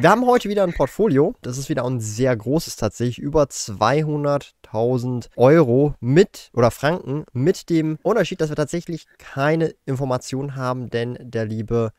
Wir haben heute wieder ein Portfolio. Das ist wieder ein sehr großes tatsächlich. Über 200.000 Euro mit oder Franken mit dem Unterschied, dass wir tatsächlich keine Informationen haben, denn der liebe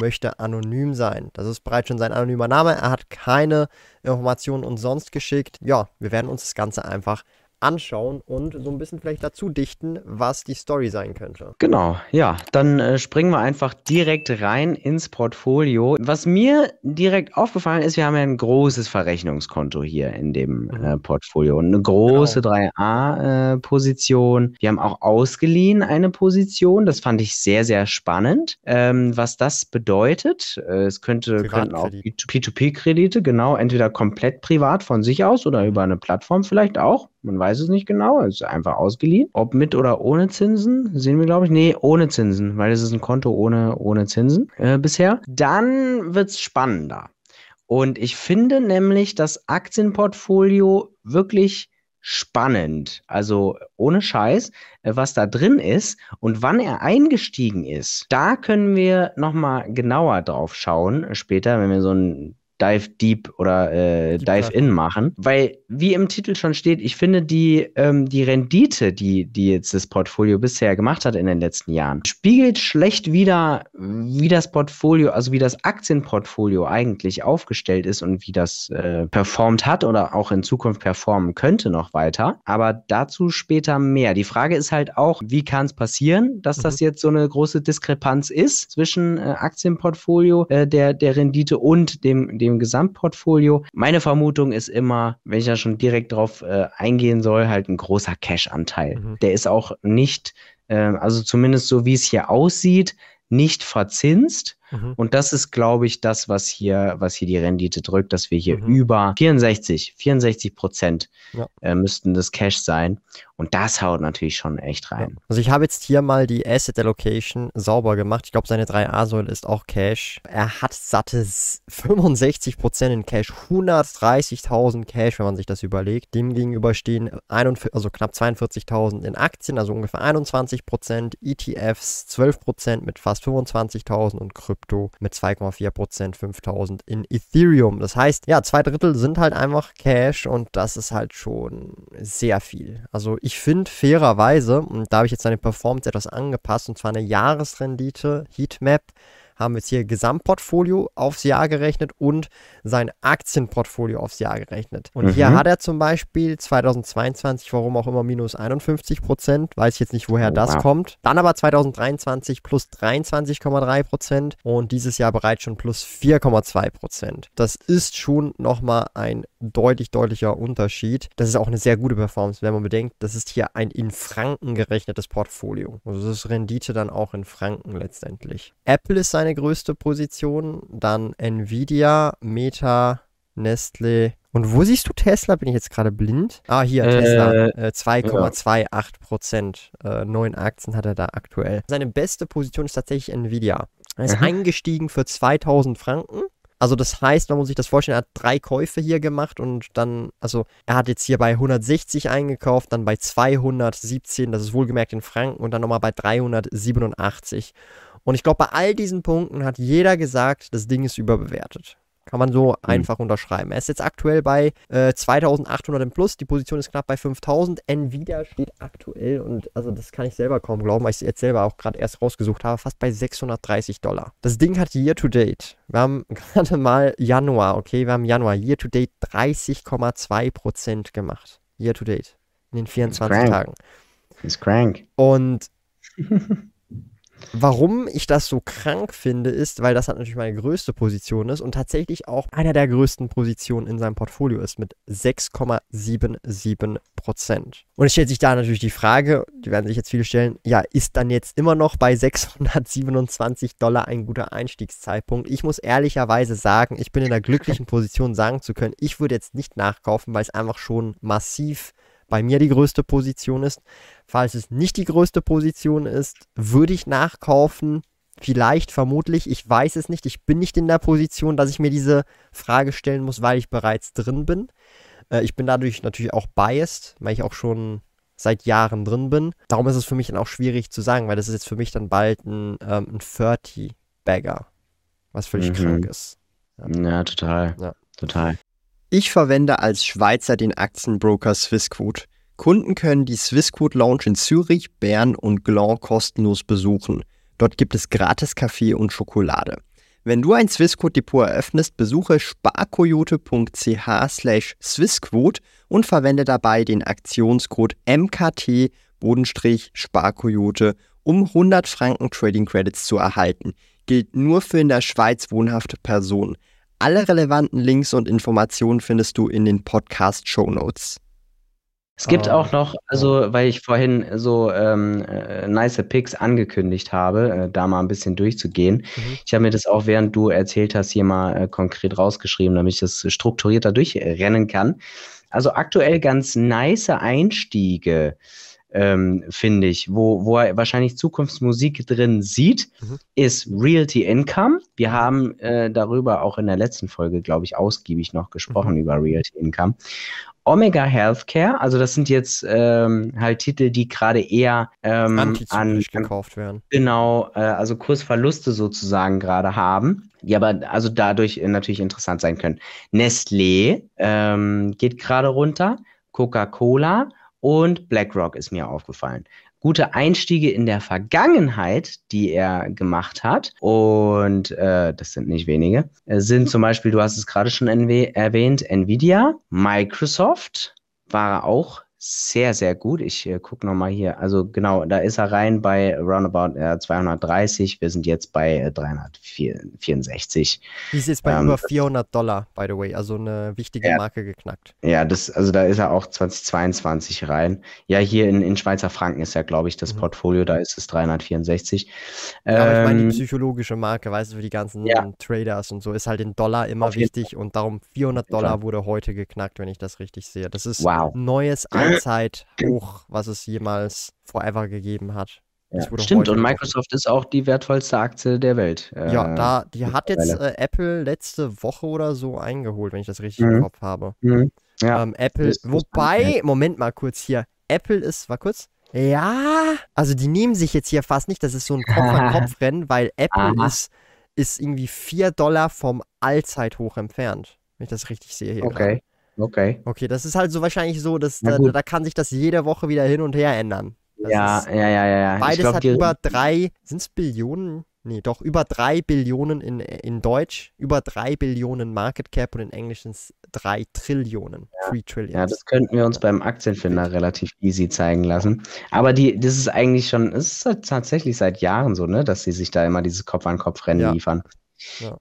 möchte anonym sein. Das ist bereits schon sein anonymer Name. Er hat keine Informationen uns sonst geschickt. Ja, wir werden uns das Ganze einfach anschauen und so ein bisschen vielleicht dazu dichten, was die Story sein könnte. Genau, ja, dann äh, springen wir einfach direkt rein ins Portfolio. Was mir direkt aufgefallen ist, wir haben ja ein großes Verrechnungskonto hier in dem mhm. äh, Portfolio und eine große genau. 3A-Position. Äh, wir haben auch ausgeliehen eine Position, das fand ich sehr, sehr spannend. Ähm, was das bedeutet, äh, es könnte könnten auch P2P-Kredite, genau, entweder komplett privat von sich aus oder über eine Plattform vielleicht auch. Man weiß es nicht genau. Es ist einfach ausgeliehen. Ob mit oder ohne Zinsen, sehen wir, glaube ich. Nee, ohne Zinsen, weil es ist ein Konto ohne, ohne Zinsen äh, bisher. Dann wird es spannender. Und ich finde nämlich das Aktienportfolio wirklich spannend. Also ohne Scheiß, äh, was da drin ist und wann er eingestiegen ist. Da können wir nochmal genauer drauf schauen später, wenn wir so ein Dive Deep oder äh, Dive In machen. Weil, wie im Titel schon steht, ich finde die, ähm, die Rendite, die, die jetzt das Portfolio bisher gemacht hat in den letzten Jahren, spiegelt schlecht wieder, wie das Portfolio, also wie das Aktienportfolio eigentlich aufgestellt ist und wie das äh, performt hat oder auch in Zukunft performen könnte noch weiter. Aber dazu später mehr. Die Frage ist halt auch, wie kann es passieren, dass mhm. das jetzt so eine große Diskrepanz ist zwischen äh, Aktienportfolio, äh, der, der Rendite und dem, dem dem Gesamtportfolio. Meine Vermutung ist immer, wenn ich da schon direkt drauf äh, eingehen soll, halt ein großer Cash-Anteil. Mhm. Der ist auch nicht, äh, also zumindest so wie es hier aussieht, nicht verzinst. Mhm. Und das ist, glaube ich, das, was hier, was hier die Rendite drückt, dass wir hier mhm. über 64, 64 Prozent ja. äh, müssten das Cash sein. Und das haut natürlich schon echt rein. Ja. Also ich habe jetzt hier mal die Asset Allocation sauber gemacht. Ich glaube, seine 3A-Säule ist auch Cash. Er hat satte 65% in Cash, 130.000 Cash, wenn man sich das überlegt. Dem gegenüber stehen 41, also knapp 42.000 in Aktien, also ungefähr 21%, ETFs 12% mit fast 25.000 und Krypto mit 2,4%, 5.000 in Ethereum. Das heißt, ja, zwei Drittel sind halt einfach Cash und das ist halt schon sehr viel. Also ich finde fairerweise, und da habe ich jetzt seine Performance etwas angepasst, und zwar eine Jahresrendite, Heatmap, haben wir jetzt hier Gesamtportfolio aufs Jahr gerechnet und sein Aktienportfolio aufs Jahr gerechnet. Und mhm. hier hat er zum Beispiel 2022, warum auch immer, minus 51 Prozent. Weiß ich jetzt nicht, woher oh, das wow. kommt. Dann aber 2023 plus 23,3 Prozent und dieses Jahr bereits schon plus 4,2 Prozent. Das ist schon nochmal ein deutlich, deutlicher Unterschied. Das ist auch eine sehr gute Performance, wenn man bedenkt, das ist hier ein in Franken gerechnetes Portfolio. Also das ist Rendite dann auch in Franken letztendlich. Apple ist seine größte Position, dann Nvidia, Meta, Nestle. Und wo siehst du Tesla? Bin ich jetzt gerade blind? Ah, hier, äh, Tesla. Äh, 2,28 Prozent. Äh, neun Aktien hat er da aktuell. Seine beste Position ist tatsächlich Nvidia. Er ist mhm. eingestiegen für 2000 Franken also das heißt, man muss sich das vorstellen, er hat drei Käufe hier gemacht und dann, also er hat jetzt hier bei 160 eingekauft, dann bei 217, das ist wohlgemerkt in Franken und dann nochmal bei 387. Und ich glaube, bei all diesen Punkten hat jeder gesagt, das Ding ist überbewertet. Kann man so mhm. einfach unterschreiben. Er ist jetzt aktuell bei äh, 2800 im Plus. Die Position ist knapp bei 5000. Nvidia steht aktuell und also das kann ich selber kaum glauben, weil ich es jetzt selber auch gerade erst rausgesucht habe, fast bei 630 Dollar. Das Ding hat year to date. Wir haben gerade mal Januar, okay, wir haben Januar year to date 30,2% gemacht. Year to date. In den 24 Tagen. Ist crank. Und Warum ich das so krank finde, ist, weil das halt natürlich meine größte Position ist und tatsächlich auch einer der größten Positionen in seinem Portfolio ist mit 6,77 Prozent. Und es stellt sich da natürlich die Frage, die werden sich jetzt viele stellen, ja, ist dann jetzt immer noch bei 627 Dollar ein guter Einstiegszeitpunkt? Ich muss ehrlicherweise sagen, ich bin in der glücklichen Position, sagen zu können, ich würde jetzt nicht nachkaufen, weil es einfach schon massiv bei mir die größte Position ist. Falls es nicht die größte Position ist, würde ich nachkaufen. Vielleicht, vermutlich, ich weiß es nicht. Ich bin nicht in der Position, dass ich mir diese Frage stellen muss, weil ich bereits drin bin. Äh, ich bin dadurch natürlich auch biased, weil ich auch schon seit Jahren drin bin. Darum ist es für mich dann auch schwierig zu sagen, weil das ist jetzt für mich dann bald ein, ähm, ein 30-Bagger, was völlig mhm. krank ist. Ja, ja total. Ja. Total. Ich verwende als Schweizer den Aktienbroker Swissquote. Kunden können die Swissquote Lounge in Zürich, Bern und Gland kostenlos besuchen. Dort gibt es gratis Kaffee und Schokolade. Wenn du ein Swissquote Depot eröffnest, besuche sparkoyote.ch slash Swissquote und verwende dabei den Aktionscode MKT Sparkoyote, um 100 Franken Trading Credits zu erhalten. Gilt nur für in der Schweiz wohnhafte Personen. Alle relevanten Links und Informationen findest du in den Podcast-Show Notes. Es gibt oh. auch noch, also weil ich vorhin so ähm, äh, nice Picks angekündigt habe, äh, da mal ein bisschen durchzugehen. Mhm. Ich habe mir das auch, während du erzählt hast, hier mal äh, konkret rausgeschrieben, damit ich das strukturierter durchrennen kann. Also aktuell ganz nice Einstiege ähm, finde ich, wo, wo er wahrscheinlich Zukunftsmusik drin sieht, mhm. ist Realty Income. Wir haben äh, darüber auch in der letzten Folge, glaube ich, ausgiebig noch gesprochen, mhm. über Realty Income. Omega Healthcare, also das sind jetzt ähm, halt Titel, die gerade eher ähm, an, gekauft werden. Genau, äh, also Kursverluste sozusagen gerade haben, die aber also dadurch äh, natürlich interessant sein können. Nestlé ähm, geht gerade runter, Coca-Cola und BlackRock ist mir aufgefallen. Gute Einstiege in der Vergangenheit, die er gemacht hat, und äh, das sind nicht wenige, äh, sind zum Beispiel, du hast es gerade schon erwähnt, Nvidia, Microsoft war auch sehr, sehr gut. Ich äh, gucke nochmal hier. Also genau, da ist er rein bei roundabout äh, 230. Wir sind jetzt bei äh, 364. Die ist jetzt bei ähm, über 400 Dollar, by the way. Also eine wichtige ja, Marke geknackt. Ja, das, also da ist er auch 2022 rein. Ja, hier in, in Schweizer Franken ist ja, glaube ich, das mhm. Portfolio. Da ist es 364. Ja, aber ich meine, die ähm, psychologische Marke, weißt du, für die ganzen ja. Traders und so, ist halt in Dollar immer wichtig. Und darum 400 Dollar wurde heute geknackt, wenn ich das richtig sehe. Das ist wow. neues Zeit hoch, was es jemals forever gegeben hat. Ja, stimmt, und Microsoft ist auch die wertvollste Aktie der Welt. Ja, äh, da, die hat jetzt äh, Apple letzte Woche oder so eingeholt, wenn ich das richtig mhm. im Kopf habe. Mhm. Ja, ähm, Apple, wobei, Moment mal kurz hier, Apple ist, war kurz, ja, also die nehmen sich jetzt hier fast nicht, das ist so ein Kopf-an-Kopf-Rennen, weil Apple ist, ist irgendwie 4 Dollar vom Allzeithoch entfernt, wenn ich das richtig sehe hier. Okay. Grad. Okay. Okay, das ist halt so wahrscheinlich so, dass da, da, kann sich das jede Woche wieder hin und her ändern. Ja, ist, ja, ja, ja, Beides glaub, hat über drei, sind es Billionen? Nee, doch über drei Billionen in, in Deutsch, über drei Billionen Market Cap und in Englisch sind es drei Trillionen. Ja. Three Trillions. Ja, das könnten wir uns beim Aktienfinder relativ easy zeigen lassen. Aber die, das ist eigentlich schon, es ist tatsächlich seit Jahren so, ne, dass sie sich da immer dieses Kopf-an-Kopf-Rennen ja. liefern.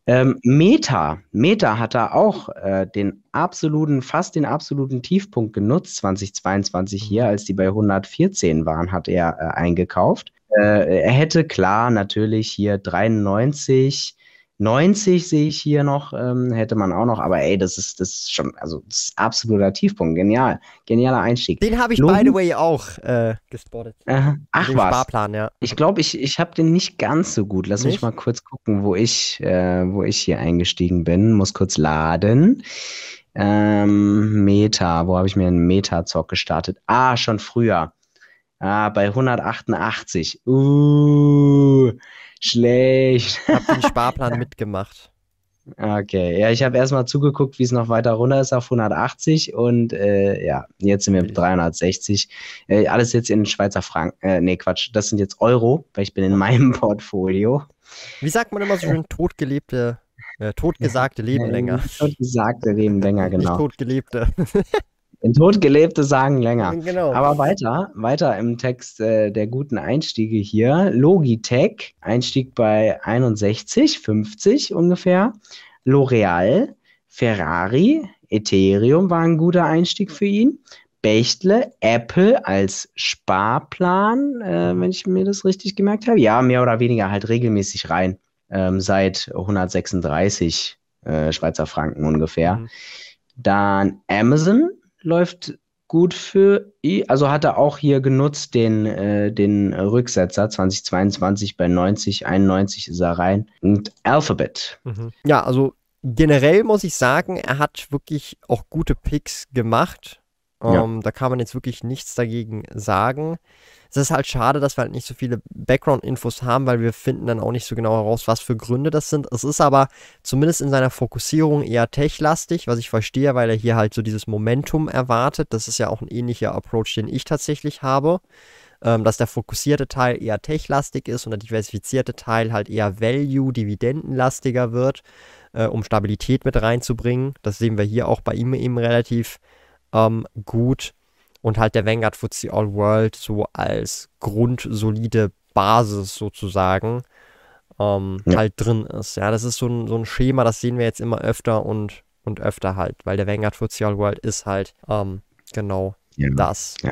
Ähm, Meta, Meta hat da auch äh, den absoluten, fast den absoluten Tiefpunkt genutzt, 2022 hier, als die bei 114 waren, hat er äh, eingekauft. Äh, er hätte klar natürlich hier 93 90 sehe ich hier noch, ähm, hätte man auch noch, aber ey, das ist, das ist schon, also das ist absoluter Tiefpunkt. Genial. Genialer Einstieg. Den habe ich, Loben. by the way, auch äh, gespottet. Äh, ach den was. Sparplan, ja. Ich glaube, ich, ich habe den nicht ganz so gut. Lass nicht? mich mal kurz gucken, wo ich, äh, wo ich hier eingestiegen bin. Muss kurz laden. Ähm, Meta, wo habe ich mir einen Meta-Zock gestartet? Ah, schon früher. Ah, bei 188. Uh. Schlecht. Ich habe den Sparplan mitgemacht. Okay, ja, ich habe erstmal zugeguckt, wie es noch weiter runter ist auf 180 und äh, ja, jetzt sind wir mit 360. Äh, alles jetzt in Schweizer Franken. Äh, nee, Quatsch, das sind jetzt Euro, weil ich bin in meinem Portfolio. Wie sagt man immer so schön, totgelebte, äh, totgesagte Leben länger? Totgesagte Leben länger, genau. Nicht totgelebte. In Totgelebte sagen länger. Genau. Aber weiter, weiter im Text äh, der guten Einstiege hier. Logitech, Einstieg bei 61, 50 ungefähr. L'Oreal, Ferrari, Ethereum war ein guter Einstieg für ihn. Bechtle, Apple als Sparplan, äh, wenn ich mir das richtig gemerkt habe. Ja, mehr oder weniger halt regelmäßig rein. Ähm, seit 136 äh, Schweizer Franken ungefähr. Mhm. Dann Amazon läuft gut für ihn. Also hat er auch hier genutzt, den, äh, den Rücksetzer 2022 bei 90, 91 ist er rein. Und Alphabet. Mhm. Ja, also generell muss ich sagen, er hat wirklich auch gute Picks gemacht. Um, ja. Ähm, da kann man jetzt wirklich nichts dagegen sagen. Es ist halt schade, dass wir halt nicht so viele Background-Infos haben, weil wir finden dann auch nicht so genau heraus, was für Gründe das sind. Es ist aber zumindest in seiner Fokussierung eher tech-lastig, was ich verstehe, weil er hier halt so dieses Momentum erwartet. Das ist ja auch ein ähnlicher Approach, den ich tatsächlich habe. Ähm, dass der fokussierte Teil eher tech-lastig ist und der diversifizierte Teil halt eher Value, Dividendenlastiger wird, äh, um Stabilität mit reinzubringen. Das sehen wir hier auch bei ihm eben relativ ähm, gut und halt der Vanguard FTSE All World so als grundsolide Basis sozusagen ähm, ja. halt drin ist. Ja, das ist so ein, so ein Schema, das sehen wir jetzt immer öfter und, und öfter halt, weil der Vanguard FTSE All World ist halt ähm, genau ja. das. Ja.